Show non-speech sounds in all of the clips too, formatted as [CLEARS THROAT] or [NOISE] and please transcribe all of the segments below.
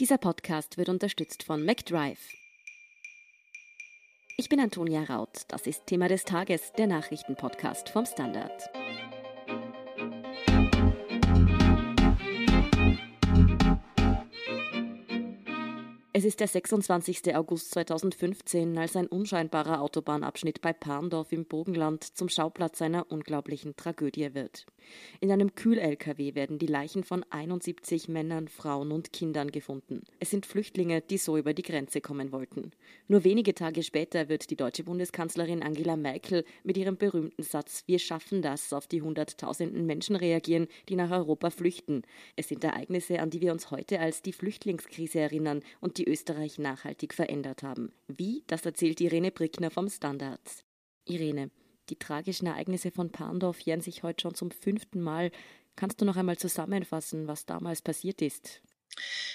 Dieser Podcast wird unterstützt von McDrive. Ich bin Antonia Raut. Das ist Thema des Tages, der Nachrichtenpodcast vom Standard. Es ist der 26. August 2015, als ein unscheinbarer Autobahnabschnitt bei Parndorf im Bogenland zum Schauplatz einer unglaublichen Tragödie wird. In einem Kühl-LKW werden die Leichen von 71 Männern, Frauen und Kindern gefunden. Es sind Flüchtlinge, die so über die Grenze kommen wollten. Nur wenige Tage später wird die deutsche Bundeskanzlerin Angela Merkel mit ihrem berühmten Satz Wir schaffen das auf die Hunderttausenden Menschen reagieren, die nach Europa flüchten. Es sind Ereignisse, an die wir uns heute als die Flüchtlingskrise erinnern und die Österreich nachhaltig verändert haben. Wie? Das erzählt Irene Brickner vom Standards. Irene, die tragischen Ereignisse von Parndorf jähren sich heute schon zum fünften Mal. Kannst du noch einmal zusammenfassen, was damals passiert ist?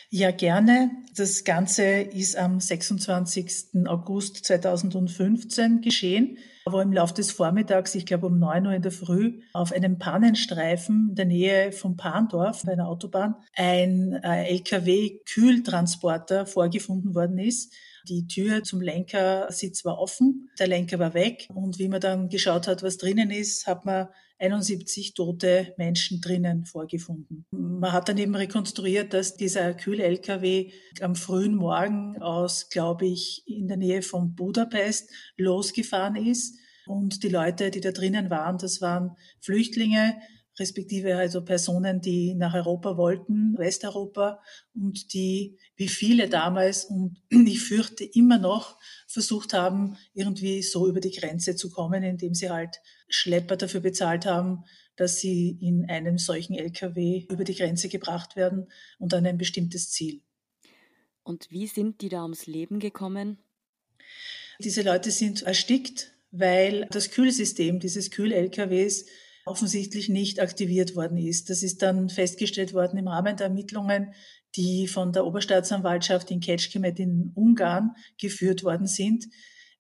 Ja, gerne. Das Ganze ist am 26. August 2015 geschehen, wo im Laufe des Vormittags, ich glaube um 9 Uhr in der Früh, auf einem Pannenstreifen in der Nähe von Parndorf bei einer Autobahn ein äh, LKW-Kühltransporter vorgefunden worden ist. Die Tür zum Lenkersitz war offen, der Lenker war weg und wie man dann geschaut hat, was drinnen ist, hat man 71 tote Menschen drinnen vorgefunden. Man hat dann eben rekonstruiert, dass dieser Kühl-LKW am frühen Morgen aus, glaube ich, in der Nähe von Budapest losgefahren ist. Und die Leute, die da drinnen waren, das waren Flüchtlinge, respektive also Personen, die nach Europa wollten, Westeuropa und die, wie viele damals und [CLEARS THROAT] ich fürchte immer noch, versucht haben, irgendwie so über die Grenze zu kommen, indem sie halt Schlepper dafür bezahlt haben, dass sie in einem solchen LKW über die Grenze gebracht werden und an ein bestimmtes Ziel. Und wie sind die da ums Leben gekommen? Diese Leute sind erstickt, weil das Kühlsystem dieses Kühl-LKWs offensichtlich nicht aktiviert worden ist. Das ist dann festgestellt worden im Rahmen der Ermittlungen, die von der Oberstaatsanwaltschaft in Kecskemét in Ungarn geführt worden sind,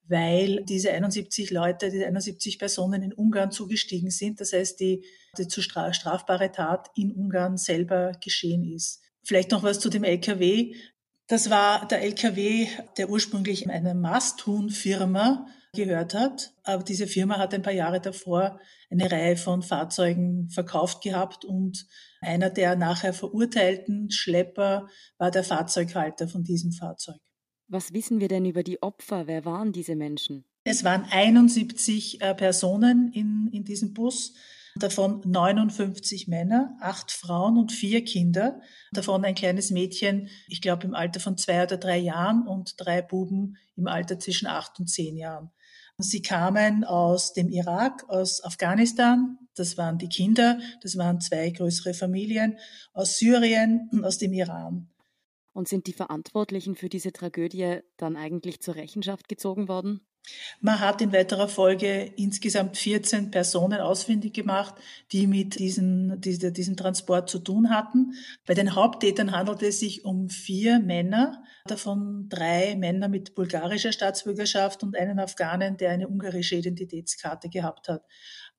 weil diese 71 Leute, diese 71 Personen in Ungarn zugestiegen sind. Das heißt, die, die zu strafbare Tat in Ungarn selber geschehen ist. Vielleicht noch was zu dem LKW. Das war der LKW, der ursprünglich einer Masthuhn-Firma gehört hat. Aber diese Firma hat ein paar Jahre davor eine Reihe von Fahrzeugen verkauft gehabt und einer der nachher verurteilten Schlepper war der Fahrzeughalter von diesem Fahrzeug. Was wissen wir denn über die Opfer? Wer waren diese Menschen? Es waren 71 äh, Personen in, in diesem Bus, davon 59 Männer, acht Frauen und vier Kinder, davon ein kleines Mädchen, ich glaube im Alter von zwei oder drei Jahren und drei Buben im Alter zwischen acht und zehn Jahren. Sie kamen aus dem Irak, aus Afghanistan, das waren die Kinder, das waren zwei größere Familien, aus Syrien und aus dem Iran. Und sind die Verantwortlichen für diese Tragödie dann eigentlich zur Rechenschaft gezogen worden? Man hat in weiterer Folge insgesamt 14 Personen ausfindig gemacht, die mit diesen, diese, diesem Transport zu tun hatten. Bei den Haupttätern handelt es sich um vier Männer, davon drei Männer mit bulgarischer Staatsbürgerschaft und einen Afghanen, der eine ungarische Identitätskarte gehabt hat.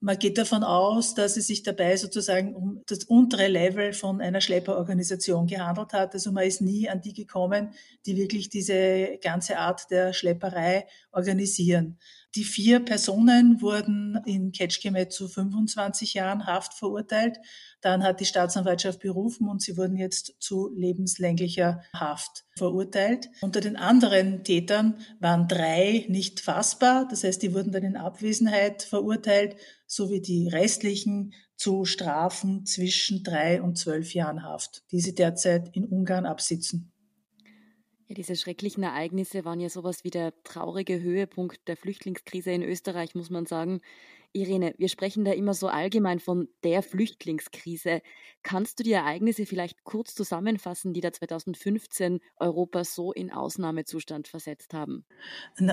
Man geht davon aus, dass es sich dabei sozusagen um das untere Level von einer Schlepperorganisation gehandelt hat. Also man ist nie an die gekommen, die wirklich diese ganze Art der Schlepperei organisieren. Die vier Personen wurden in Ketschkemet zu 25 Jahren Haft verurteilt. Dann hat die Staatsanwaltschaft berufen und sie wurden jetzt zu lebenslänglicher Haft verurteilt. Unter den anderen Tätern waren drei nicht fassbar. Das heißt, die wurden dann in Abwesenheit verurteilt, sowie die restlichen zu Strafen zwischen drei und zwölf Jahren Haft, die sie derzeit in Ungarn absitzen. Ja, diese schrecklichen Ereignisse waren ja sowas wie der traurige Höhepunkt der Flüchtlingskrise in Österreich, muss man sagen. Irene, wir sprechen da immer so allgemein von der Flüchtlingskrise. Kannst du die Ereignisse vielleicht kurz zusammenfassen, die da 2015 Europa so in Ausnahmezustand versetzt haben?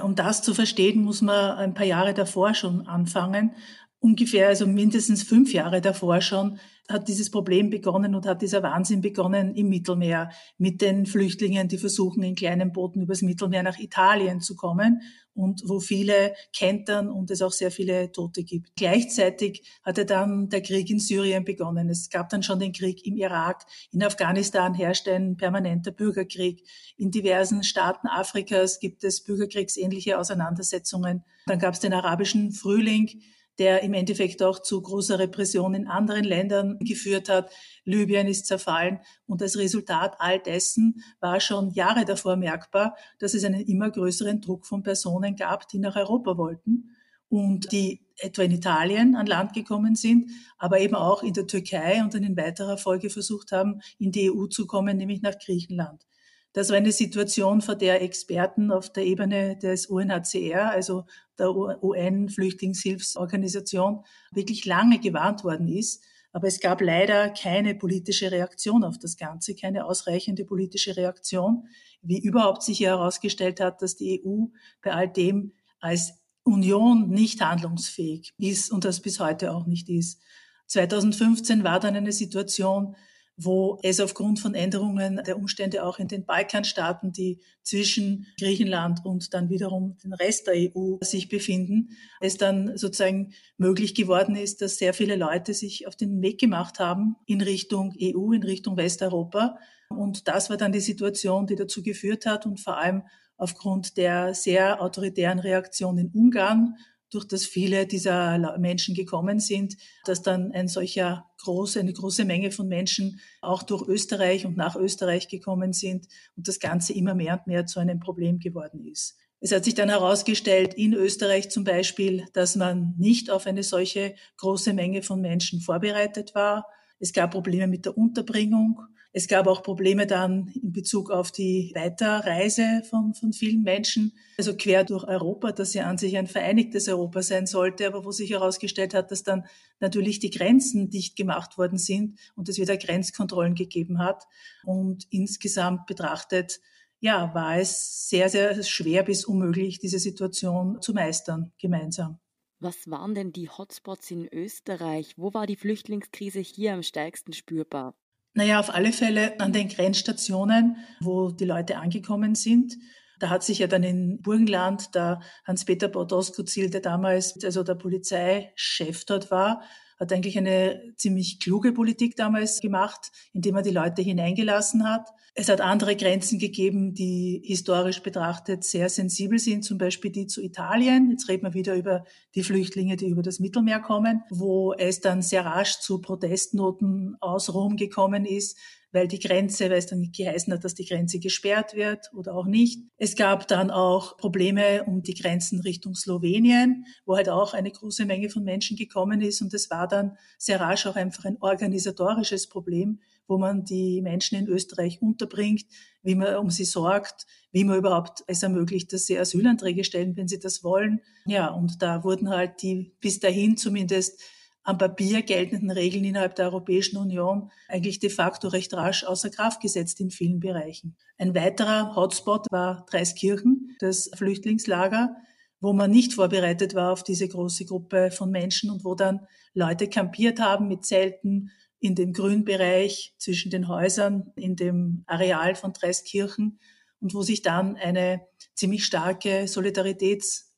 Um das zu verstehen, muss man ein paar Jahre davor schon anfangen. Ungefähr, also mindestens fünf Jahre davor schon, hat dieses Problem begonnen und hat dieser Wahnsinn begonnen im Mittelmeer mit den Flüchtlingen, die versuchen, in kleinen Booten übers Mittelmeer nach Italien zu kommen und wo viele kentern und es auch sehr viele Tote gibt. Gleichzeitig hatte dann der Krieg in Syrien begonnen. Es gab dann schon den Krieg im Irak. In Afghanistan herrscht ein permanenter Bürgerkrieg. In diversen Staaten Afrikas gibt es bürgerkriegsähnliche Auseinandersetzungen. Dann gab es den arabischen Frühling der im Endeffekt auch zu großer Repression in anderen Ländern geführt hat. Libyen ist zerfallen und als Resultat all dessen war schon Jahre davor merkbar, dass es einen immer größeren Druck von Personen gab, die nach Europa wollten und die etwa in Italien an Land gekommen sind, aber eben auch in der Türkei und dann in weiterer Folge versucht haben, in die EU zu kommen, nämlich nach Griechenland. Das war eine Situation, vor der Experten auf der Ebene des UNHCR, also der UN-Flüchtlingshilfsorganisation, wirklich lange gewarnt worden ist. Aber es gab leider keine politische Reaktion auf das Ganze, keine ausreichende politische Reaktion, wie überhaupt sich herausgestellt hat, dass die EU bei all dem als Union nicht handlungsfähig ist und das bis heute auch nicht ist. 2015 war dann eine Situation, wo es aufgrund von Änderungen der Umstände auch in den Balkanstaaten, die zwischen Griechenland und dann wiederum den Rest der EU sich befinden, es dann sozusagen möglich geworden ist, dass sehr viele Leute sich auf den Weg gemacht haben in Richtung EU, in Richtung Westeuropa. Und das war dann die Situation, die dazu geführt hat und vor allem aufgrund der sehr autoritären Reaktion in Ungarn durch das viele dieser Menschen gekommen sind, dass dann ein solcher große, eine große Menge von Menschen auch durch Österreich und nach Österreich gekommen sind und das Ganze immer mehr und mehr zu einem Problem geworden ist. Es hat sich dann herausgestellt, in Österreich zum Beispiel, dass man nicht auf eine solche große Menge von Menschen vorbereitet war. Es gab Probleme mit der Unterbringung. Es gab auch Probleme dann in Bezug auf die Weiterreise von, von vielen Menschen, also quer durch Europa, das ja an sich ein vereinigtes Europa sein sollte, aber wo sich herausgestellt hat, dass dann natürlich die Grenzen dicht gemacht worden sind und es wieder Grenzkontrollen gegeben hat. Und insgesamt betrachtet, ja, war es sehr, sehr schwer bis unmöglich, diese Situation zu meistern gemeinsam. Was waren denn die Hotspots in Österreich? Wo war die Flüchtlingskrise hier am stärksten spürbar? Naja, auf alle Fälle an den Grenzstationen, wo die Leute angekommen sind. Da hat sich ja dann in Burgenland der Hans-Peter Baudosko-Ziel, der damals also der Polizeichef dort war, hat eigentlich eine ziemlich kluge Politik damals gemacht, indem er die Leute hineingelassen hat. Es hat andere Grenzen gegeben, die historisch betrachtet sehr sensibel sind, zum Beispiel die zu Italien. Jetzt reden wir wieder über die Flüchtlinge, die über das Mittelmeer kommen, wo es dann sehr rasch zu Protestnoten aus Rom gekommen ist, weil die Grenze, weil es dann nicht geheißen hat, dass die Grenze gesperrt wird oder auch nicht. Es gab dann auch Probleme um die Grenzen Richtung Slowenien, wo halt auch eine große Menge von Menschen gekommen ist und es war dann sehr rasch auch einfach ein organisatorisches Problem, wo man die Menschen in Österreich unterbringt, wie man um sie sorgt, wie man überhaupt es ermöglicht, dass sie Asylanträge stellen, wenn sie das wollen. Ja, und da wurden halt die bis dahin zumindest am Papier geltenden Regeln innerhalb der Europäischen Union eigentlich de facto recht rasch außer Kraft gesetzt in vielen Bereichen. Ein weiterer Hotspot war Dreiskirchen, das Flüchtlingslager, wo man nicht vorbereitet war auf diese große Gruppe von Menschen und wo dann Leute kampiert haben mit Zelten in dem Grünbereich zwischen den Häusern, in dem Areal von Dreiskirchen und wo sich dann eine ziemlich starke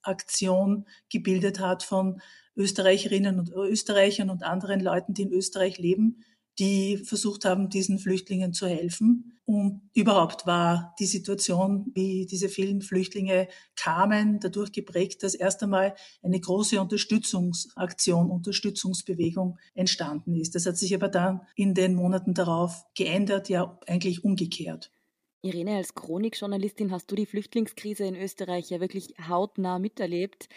Solidaritätsaktion gebildet hat von Österreicherinnen und Österreichern und anderen Leuten, die in Österreich leben, die versucht haben, diesen Flüchtlingen zu helfen. Und überhaupt war die Situation, wie diese vielen Flüchtlinge kamen, dadurch geprägt, dass erst einmal eine große Unterstützungsaktion, Unterstützungsbewegung entstanden ist. Das hat sich aber dann in den Monaten darauf geändert, ja eigentlich umgekehrt. Irene, als Chronikjournalistin hast du die Flüchtlingskrise in Österreich ja wirklich hautnah miterlebt.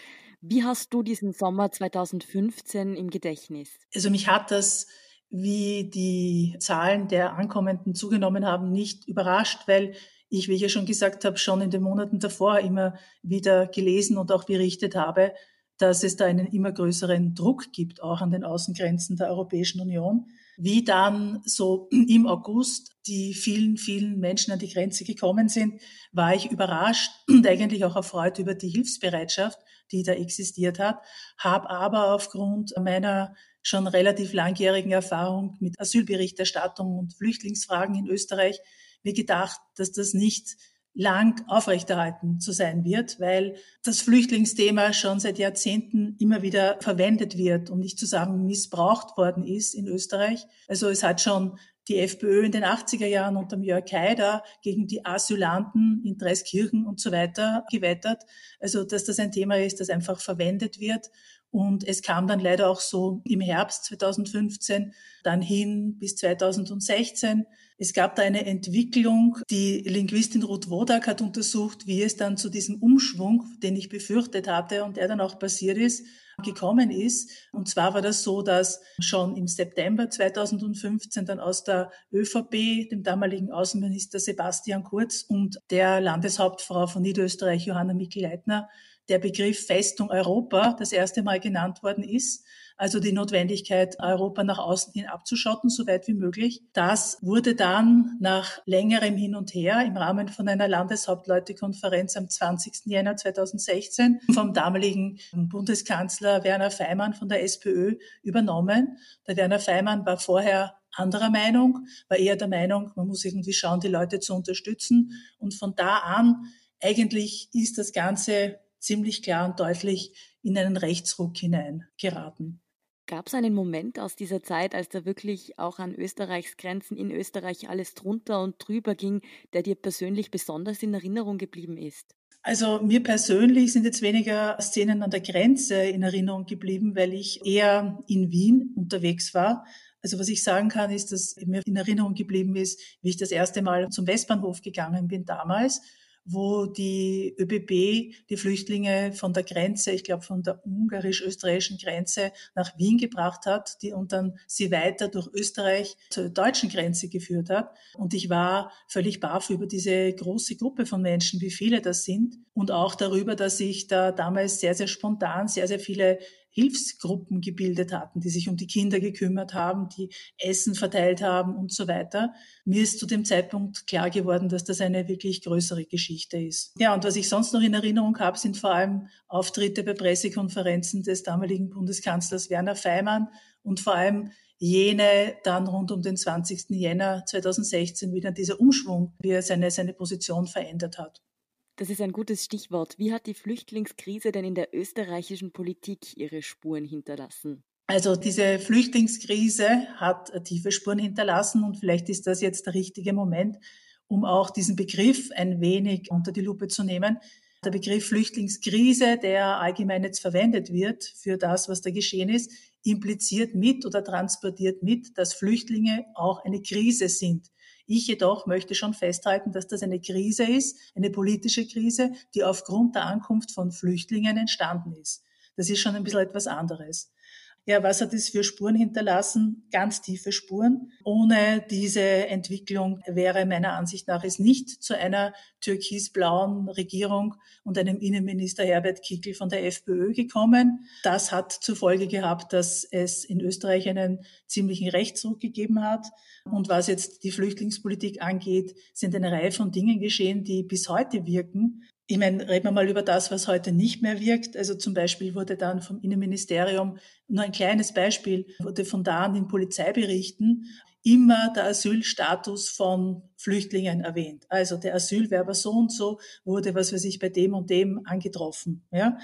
Wie hast du diesen Sommer 2015 im Gedächtnis? Also mich hat das, wie die Zahlen der Ankommenden zugenommen haben, nicht überrascht, weil ich, wie ich ja schon gesagt habe, schon in den Monaten davor immer wieder gelesen und auch berichtet habe, dass es da einen immer größeren Druck gibt, auch an den Außengrenzen der Europäischen Union. Wie dann so [CLEARS THROAT] im August die vielen, vielen Menschen an die Grenze gekommen sind, war ich überrascht [CLEARS THROAT] und eigentlich auch erfreut über die Hilfsbereitschaft die da existiert hat, habe aber aufgrund meiner schon relativ langjährigen Erfahrung mit Asylberichterstattung und Flüchtlingsfragen in Österreich mir gedacht, dass das nicht lang aufrechterhalten zu sein wird, weil das Flüchtlingsthema schon seit Jahrzehnten immer wieder verwendet wird, um nicht zu sagen missbraucht worden ist in Österreich. Also es hat schon die FPÖ in den 80er Jahren unter Jörg Haider gegen die Asylanten in Dreiskirchen und so weiter gewettert. Also, dass das ein Thema ist, das einfach verwendet wird. Und es kam dann leider auch so im Herbst 2015, dann hin bis 2016. Es gab da eine Entwicklung. Die Linguistin Ruth Wodak hat untersucht, wie es dann zu diesem Umschwung, den ich befürchtet hatte und der dann auch passiert ist, gekommen ist. Und zwar war das so, dass schon im September 2015 dann aus der ÖVP, dem damaligen Außenminister Sebastian Kurz und der Landeshauptfrau von Niederösterreich, Johanna Mikl-Leitner, der Begriff Festung Europa das erste Mal genannt worden ist. Also die Notwendigkeit, Europa nach außen hin abzuschotten, so weit wie möglich. Das wurde dann nach längerem Hin und Her im Rahmen von einer Landeshauptleutekonferenz am 20. Jänner 2016 vom damaligen Bundeskanzler Werner Feimann von der SPÖ übernommen. Der Werner Feimann war vorher anderer Meinung, war eher der Meinung, man muss irgendwie schauen, die Leute zu unterstützen. Und von da an eigentlich ist das Ganze ziemlich klar und deutlich in einen Rechtsruck hinein geraten. Gab es einen Moment aus dieser Zeit, als da wirklich auch an Österreichs Grenzen in Österreich alles drunter und drüber ging, der dir persönlich besonders in Erinnerung geblieben ist? Also mir persönlich sind jetzt weniger Szenen an der Grenze in Erinnerung geblieben, weil ich eher in Wien unterwegs war. Also was ich sagen kann, ist, dass mir in Erinnerung geblieben ist, wie ich das erste Mal zum Westbahnhof gegangen bin damals wo die ÖBB die Flüchtlinge von der Grenze, ich glaube von der ungarisch-österreichischen Grenze nach Wien gebracht hat, die und dann sie weiter durch Österreich zur deutschen Grenze geführt hat. Und ich war völlig baff über diese große Gruppe von Menschen, wie viele das sind und auch darüber, dass ich da damals sehr, sehr spontan sehr, sehr viele Hilfsgruppen gebildet hatten, die sich um die Kinder gekümmert haben, die Essen verteilt haben und so weiter. Mir ist zu dem Zeitpunkt klar geworden, dass das eine wirklich größere Geschichte ist. Ja, und was ich sonst noch in Erinnerung habe, sind vor allem Auftritte bei Pressekonferenzen des damaligen Bundeskanzlers Werner Feimann und vor allem jene dann rund um den 20. Jänner 2016 wieder dieser Umschwung, wie er seine, seine Position verändert hat. Das ist ein gutes Stichwort. Wie hat die Flüchtlingskrise denn in der österreichischen Politik ihre Spuren hinterlassen? Also diese Flüchtlingskrise hat tiefe Spuren hinterlassen und vielleicht ist das jetzt der richtige Moment, um auch diesen Begriff ein wenig unter die Lupe zu nehmen. Der Begriff Flüchtlingskrise, der allgemein jetzt verwendet wird für das, was da geschehen ist, impliziert mit oder transportiert mit, dass Flüchtlinge auch eine Krise sind. Ich jedoch möchte schon festhalten, dass das eine Krise ist, eine politische Krise, die aufgrund der Ankunft von Flüchtlingen entstanden ist. Das ist schon ein bisschen etwas anderes. Ja, was hat es für Spuren hinterlassen? Ganz tiefe Spuren. Ohne diese Entwicklung wäre meiner Ansicht nach es nicht zu einer türkisblauen Regierung und einem Innenminister Herbert Kickl von der FPÖ gekommen. Das hat zur Folge gehabt, dass es in Österreich einen ziemlichen Rechtsruck gegeben hat. Und was jetzt die Flüchtlingspolitik angeht, sind eine Reihe von Dingen geschehen, die bis heute wirken. Ich meine, reden wir mal über das, was heute nicht mehr wirkt. Also zum Beispiel wurde dann vom Innenministerium, nur ein kleines Beispiel, wurde von da an in Polizeiberichten immer der Asylstatus von Flüchtlingen erwähnt. Also der Asylwerber so und so wurde, was weiß ich, bei dem und dem angetroffen. Ja?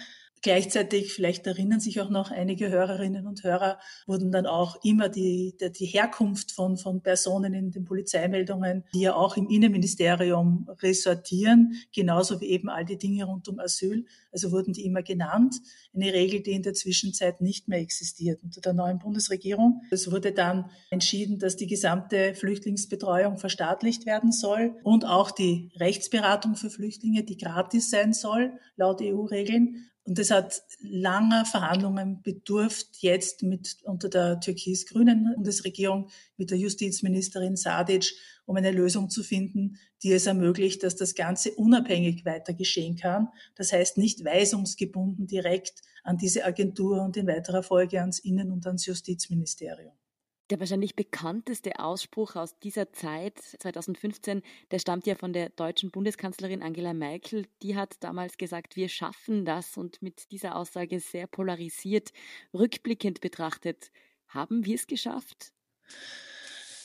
Gleichzeitig, vielleicht erinnern sich auch noch einige Hörerinnen und Hörer, wurden dann auch immer die, die, die Herkunft von, von Personen in den Polizeimeldungen, die ja auch im Innenministerium resortieren, genauso wie eben all die Dinge rund um Asyl. Also wurden die immer genannt. Eine Regel, die in der Zwischenzeit nicht mehr existiert unter der neuen Bundesregierung. Es wurde dann entschieden, dass die gesamte Flüchtlingsbetreuung verstaatlicht werden soll und auch die Rechtsberatung für Flüchtlinge, die gratis sein soll, laut EU-Regeln. Und es hat langer Verhandlungen bedurft, jetzt mit unter der türkis-grünen Bundesregierung mit der Justizministerin Sadic, um eine Lösung zu finden, die es ermöglicht, dass das Ganze unabhängig weiter geschehen kann. Das heißt nicht weisungsgebunden direkt an diese Agentur und in weiterer Folge ans Innen- und ans Justizministerium. Der wahrscheinlich bekannteste Ausspruch aus dieser Zeit, 2015, der stammt ja von der deutschen Bundeskanzlerin Angela Merkel. Die hat damals gesagt, wir schaffen das und mit dieser Aussage sehr polarisiert, rückblickend betrachtet. Haben wir es geschafft?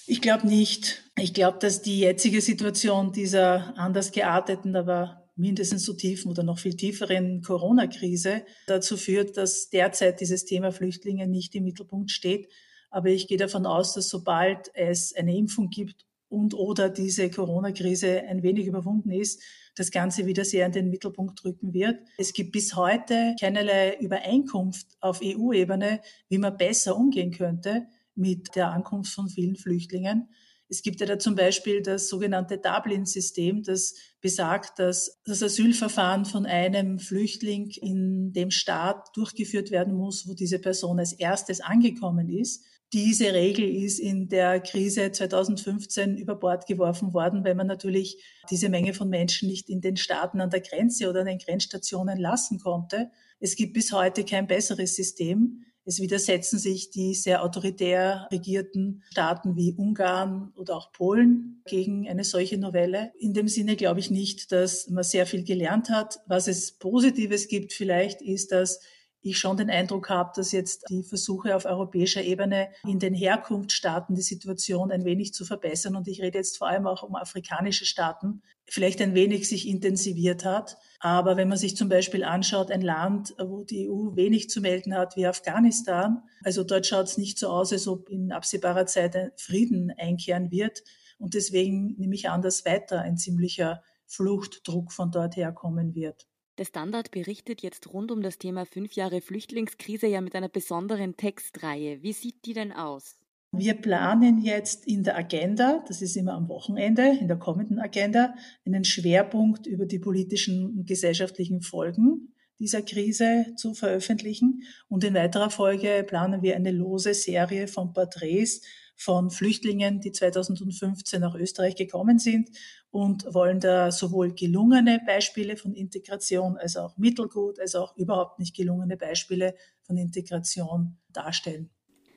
Ich glaube nicht. Ich glaube, dass die jetzige Situation dieser anders gearteten, aber mindestens so tiefen oder noch viel tieferen Corona-Krise dazu führt, dass derzeit dieses Thema Flüchtlinge nicht im Mittelpunkt steht, aber ich gehe davon aus, dass sobald es eine Impfung gibt und oder diese Corona-Krise ein wenig überwunden ist, das Ganze wieder sehr in den Mittelpunkt rücken wird. Es gibt bis heute keinerlei Übereinkunft auf EU-Ebene, wie man besser umgehen könnte mit der Ankunft von vielen Flüchtlingen. Es gibt ja da zum Beispiel das sogenannte Dublin-System, das besagt, dass das Asylverfahren von einem Flüchtling in dem Staat durchgeführt werden muss, wo diese Person als erstes angekommen ist. Diese Regel ist in der Krise 2015 über Bord geworfen worden, weil man natürlich diese Menge von Menschen nicht in den Staaten an der Grenze oder an den Grenzstationen lassen konnte. Es gibt bis heute kein besseres System. Es widersetzen sich die sehr autoritär regierten Staaten wie Ungarn oder auch Polen gegen eine solche Novelle. In dem Sinne glaube ich nicht, dass man sehr viel gelernt hat. Was es Positives gibt vielleicht, ist, dass ich schon den Eindruck habe, dass jetzt die Versuche auf europäischer Ebene in den Herkunftsstaaten die Situation ein wenig zu verbessern, und ich rede jetzt vor allem auch um afrikanische Staaten, vielleicht ein wenig sich intensiviert hat. Aber wenn man sich zum Beispiel anschaut, ein Land, wo die EU wenig zu melden hat, wie Afghanistan, also dort schaut es nicht so aus, als ob in absehbarer Zeit ein Frieden einkehren wird. Und deswegen nehme ich an, dass weiter ein ziemlicher Fluchtdruck von dort herkommen wird. Der Standard berichtet jetzt rund um das Thema fünf Jahre Flüchtlingskrise ja mit einer besonderen Textreihe. Wie sieht die denn aus? Wir planen jetzt in der Agenda, das ist immer am Wochenende, in der kommenden Agenda, einen Schwerpunkt über die politischen und gesellschaftlichen Folgen dieser Krise zu veröffentlichen. Und in weiterer Folge planen wir eine lose Serie von Porträts von Flüchtlingen, die 2015 nach Österreich gekommen sind und wollen da sowohl gelungene Beispiele von Integration als auch mittelgut, als auch überhaupt nicht gelungene Beispiele von Integration darstellen.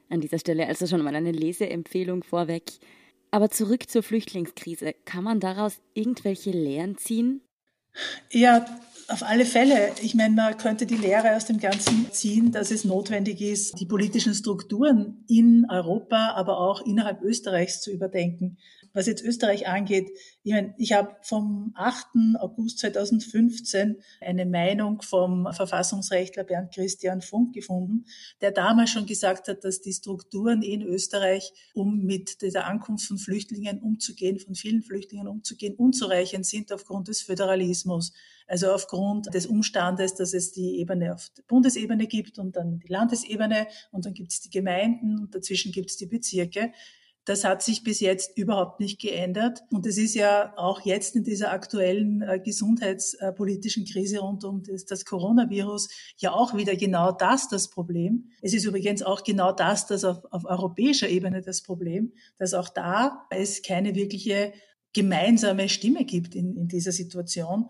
An dieser Stelle also schon mal eine Leseempfehlung vorweg. Aber zurück zur Flüchtlingskrise. Kann man daraus irgendwelche Lehren ziehen? Ja, auf alle Fälle. Ich meine, man könnte die Lehre aus dem Ganzen ziehen, dass es notwendig ist, die politischen Strukturen in Europa, aber auch innerhalb Österreichs zu überdenken was jetzt Österreich angeht, ich meine, ich habe vom 8. August 2015 eine Meinung vom Verfassungsrechtler Bernd Christian Funk gefunden, der damals schon gesagt hat, dass die Strukturen in Österreich, um mit dieser Ankunft von Flüchtlingen umzugehen, von vielen Flüchtlingen umzugehen, unzureichend sind aufgrund des Föderalismus. Also aufgrund des Umstandes, dass es die Ebene auf der Bundesebene gibt und dann die Landesebene und dann gibt es die Gemeinden und dazwischen gibt es die Bezirke. Das hat sich bis jetzt überhaupt nicht geändert. Und es ist ja auch jetzt in dieser aktuellen äh, gesundheitspolitischen Krise rund um das, das, Coronavirus ja auch wieder genau das das Problem. Es ist übrigens auch genau das, das auf, auf europäischer Ebene das Problem, dass auch da es keine wirkliche gemeinsame Stimme gibt in, in dieser Situation.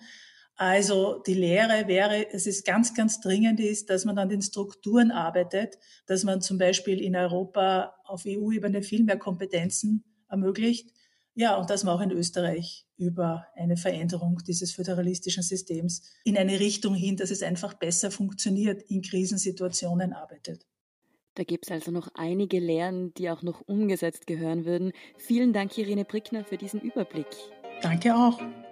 Also die Lehre wäre, es ist ganz, ganz dringend ist, dass man an den Strukturen arbeitet, dass man zum Beispiel in Europa auf EU-Ebene viel mehr Kompetenzen ermöglicht. Ja, und dass man auch in Österreich über eine Veränderung dieses föderalistischen Systems in eine Richtung hin, dass es einfach besser funktioniert, in Krisensituationen arbeitet. Da gibt es also noch einige Lehren, die auch noch umgesetzt gehören würden. Vielen Dank, Irene Brickner, für diesen Überblick. Danke auch.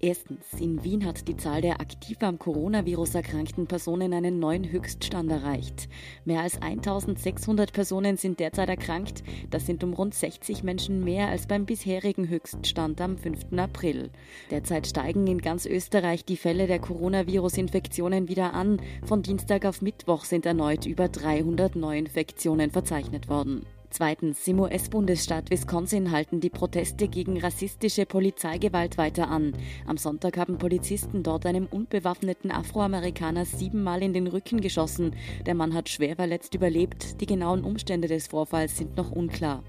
Erstens, in Wien hat die Zahl der aktiv am Coronavirus erkrankten Personen einen neuen Höchststand erreicht. Mehr als 1600 Personen sind derzeit erkrankt. Das sind um rund 60 Menschen mehr als beim bisherigen Höchststand am 5. April. Derzeit steigen in ganz Österreich die Fälle der Coronavirus-Infektionen wieder an. Von Dienstag auf Mittwoch sind erneut über 300 Neuinfektionen verzeichnet worden. Zweitens, im US-Bundesstaat Wisconsin halten die Proteste gegen rassistische Polizeigewalt weiter an. Am Sonntag haben Polizisten dort einem unbewaffneten Afroamerikaner siebenmal in den Rücken geschossen. Der Mann hat schwer verletzt überlebt. Die genauen Umstände des Vorfalls sind noch unklar.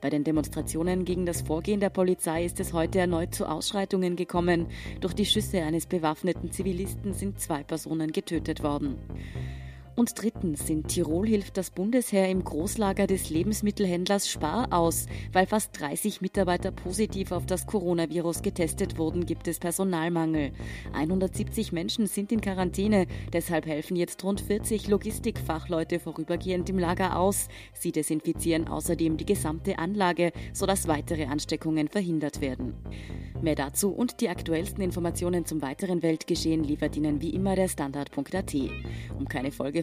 Bei den Demonstrationen gegen das Vorgehen der Polizei ist es heute erneut zu Ausschreitungen gekommen. Durch die Schüsse eines bewaffneten Zivilisten sind zwei Personen getötet worden. Und drittens, in Tirol hilft das Bundesheer im Großlager des Lebensmittelhändlers Spar aus. Weil fast 30 Mitarbeiter positiv auf das Coronavirus getestet wurden, gibt es Personalmangel. 170 Menschen sind in Quarantäne, deshalb helfen jetzt rund 40 Logistikfachleute vorübergehend im Lager aus. Sie desinfizieren außerdem die gesamte Anlage, sodass weitere Ansteckungen verhindert werden. Mehr dazu und die aktuellsten Informationen zum weiteren Weltgeschehen liefert Ihnen wie immer der Standard.at. Um keine Folge